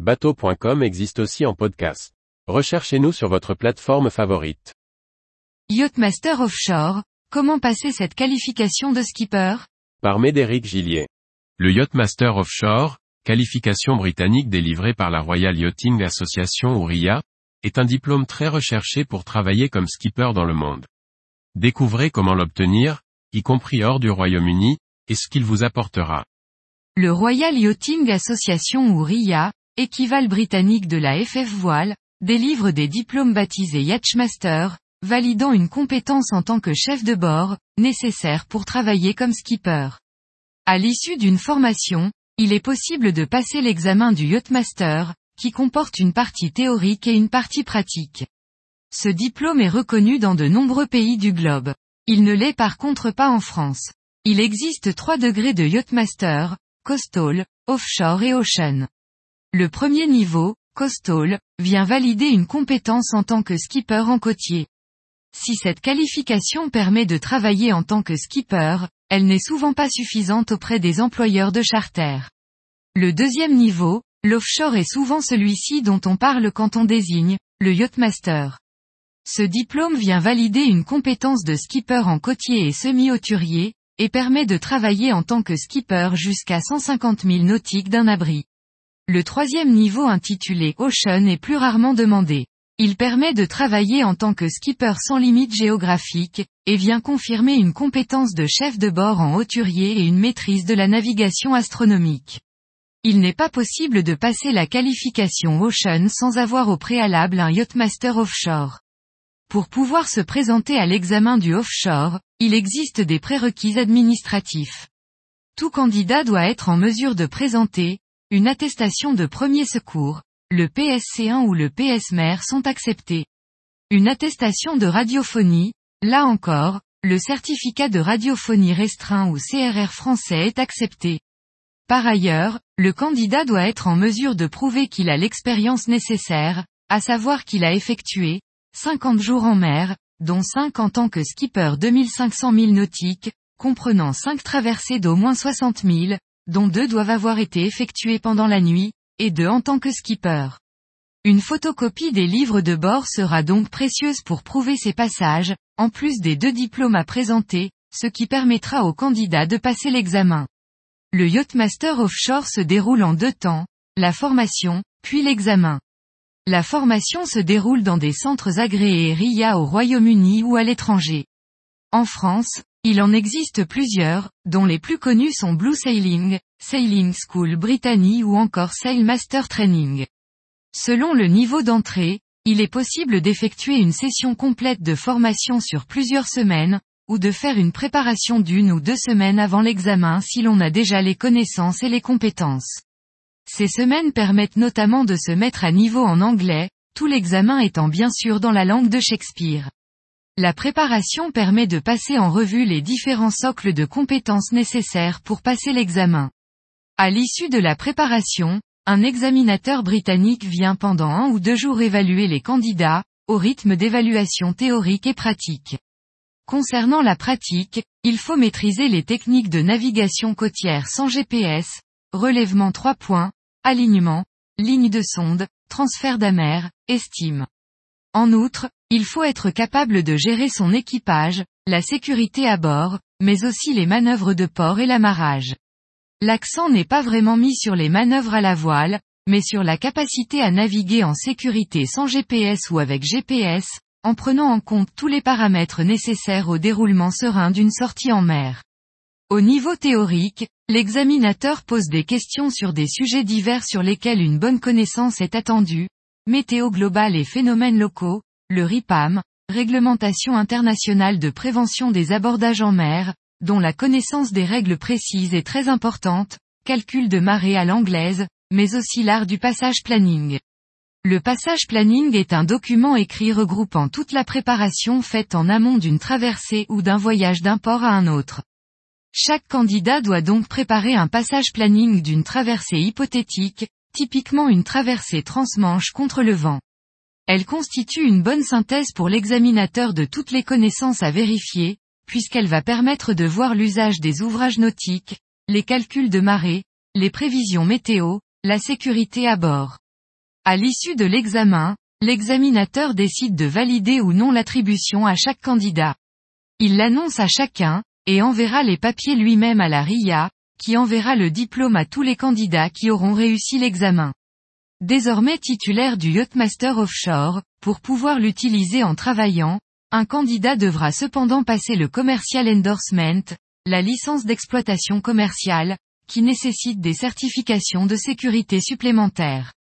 Bateau.com existe aussi en podcast. Recherchez-nous sur votre plateforme favorite. Yachtmaster Offshore, comment passer cette qualification de skipper? Par Médéric Gillier. Le Yachtmaster Offshore, qualification britannique délivrée par la Royal Yachting Association ou RIA, est un diplôme très recherché pour travailler comme skipper dans le monde. Découvrez comment l'obtenir, y compris hors du Royaume-Uni, et ce qu'il vous apportera. Le Royal Yachting Association ou RIA, équivalent britannique de la FF Voile, délivre des diplômes baptisés Yachtmaster, validant une compétence en tant que chef de bord, nécessaire pour travailler comme skipper. À l'issue d'une formation, il est possible de passer l'examen du Yachtmaster, qui comporte une partie théorique et une partie pratique. Ce diplôme est reconnu dans de nombreux pays du globe. Il ne l'est par contre pas en France. Il existe trois degrés de Yachtmaster, Coastal, Offshore et Ocean. Le premier niveau, Coastal, vient valider une compétence en tant que skipper en côtier. Si cette qualification permet de travailler en tant que skipper, elle n'est souvent pas suffisante auprès des employeurs de charter. Le deuxième niveau, l'offshore est souvent celui-ci dont on parle quand on désigne, le yachtmaster. Ce diplôme vient valider une compétence de skipper en côtier et semi-hauturier, et permet de travailler en tant que skipper jusqu'à 150 000 nautiques d'un abri. Le troisième niveau intitulé Ocean est plus rarement demandé. Il permet de travailler en tant que skipper sans limite géographique, et vient confirmer une compétence de chef de bord en hauturier et une maîtrise de la navigation astronomique. Il n'est pas possible de passer la qualification Ocean sans avoir au préalable un Yachtmaster Offshore. Pour pouvoir se présenter à l'examen du offshore, il existe des prérequis administratifs. Tout candidat doit être en mesure de présenter, une attestation de premier secours, le PSC1 ou le PSMER sont acceptés. Une attestation de radiophonie, là encore, le certificat de radiophonie restreint ou CRR français est accepté. Par ailleurs, le candidat doit être en mesure de prouver qu'il a l'expérience nécessaire, à savoir qu'il a effectué, 50 jours en mer, dont 5 en tant que skipper 2500 milles nautiques, comprenant 5 traversées d'au moins 60 000, dont 2 doivent avoir été effectuées pendant la nuit, et 2 en tant que skipper. Une photocopie des livres de bord sera donc précieuse pour prouver ces passages, en plus des deux diplômes à présenter, ce qui permettra au candidat de passer l'examen. Le Yachtmaster Offshore se déroule en deux temps, la formation, puis l'examen. La formation se déroule dans des centres agréés RIA au Royaume-Uni ou à l'étranger. En France, il en existe plusieurs, dont les plus connus sont Blue Sailing, Sailing School Brittany ou encore Sailmaster Training. Selon le niveau d'entrée, il est possible d'effectuer une session complète de formation sur plusieurs semaines, ou de faire une préparation d'une ou deux semaines avant l'examen si l'on a déjà les connaissances et les compétences. Ces semaines permettent notamment de se mettre à niveau en anglais, tout l'examen étant bien sûr dans la langue de Shakespeare. La préparation permet de passer en revue les différents socles de compétences nécessaires pour passer l'examen. À l'issue de la préparation, un examinateur britannique vient pendant un ou deux jours évaluer les candidats, au rythme d'évaluation théorique et pratique. Concernant la pratique, il faut maîtriser les techniques de navigation côtière sans GPS, relèvement 3 points, alignement, ligne de sonde, transfert d'amer, estime. En outre, il faut être capable de gérer son équipage, la sécurité à bord, mais aussi les manœuvres de port et l'amarrage. L'accent n'est pas vraiment mis sur les manœuvres à la voile, mais sur la capacité à naviguer en sécurité sans GPS ou avec GPS, en prenant en compte tous les paramètres nécessaires au déroulement serein d'une sortie en mer. Au niveau théorique, l'examinateur pose des questions sur des sujets divers sur lesquels une bonne connaissance est attendue, météo globale et phénomènes locaux, le RIPAM, réglementation internationale de prévention des abordages en mer, dont la connaissance des règles précises est très importante, calcul de marée à l'anglaise, mais aussi l'art du passage planning. Le passage planning est un document écrit regroupant toute la préparation faite en amont d'une traversée ou d'un voyage d'un port à un autre. Chaque candidat doit donc préparer un passage planning d'une traversée hypothétique, typiquement une traversée transmanche contre le vent. Elle constitue une bonne synthèse pour l'examinateur de toutes les connaissances à vérifier, puisqu'elle va permettre de voir l'usage des ouvrages nautiques, les calculs de marée, les prévisions météo, la sécurité à bord. À l'issue de l'examen, l'examinateur décide de valider ou non l'attribution à chaque candidat. Il l'annonce à chacun, et enverra les papiers lui-même à la RIA, qui enverra le diplôme à tous les candidats qui auront réussi l'examen. Désormais titulaire du Yachtmaster Offshore, pour pouvoir l'utiliser en travaillant, un candidat devra cependant passer le Commercial Endorsement, la licence d'exploitation commerciale, qui nécessite des certifications de sécurité supplémentaires.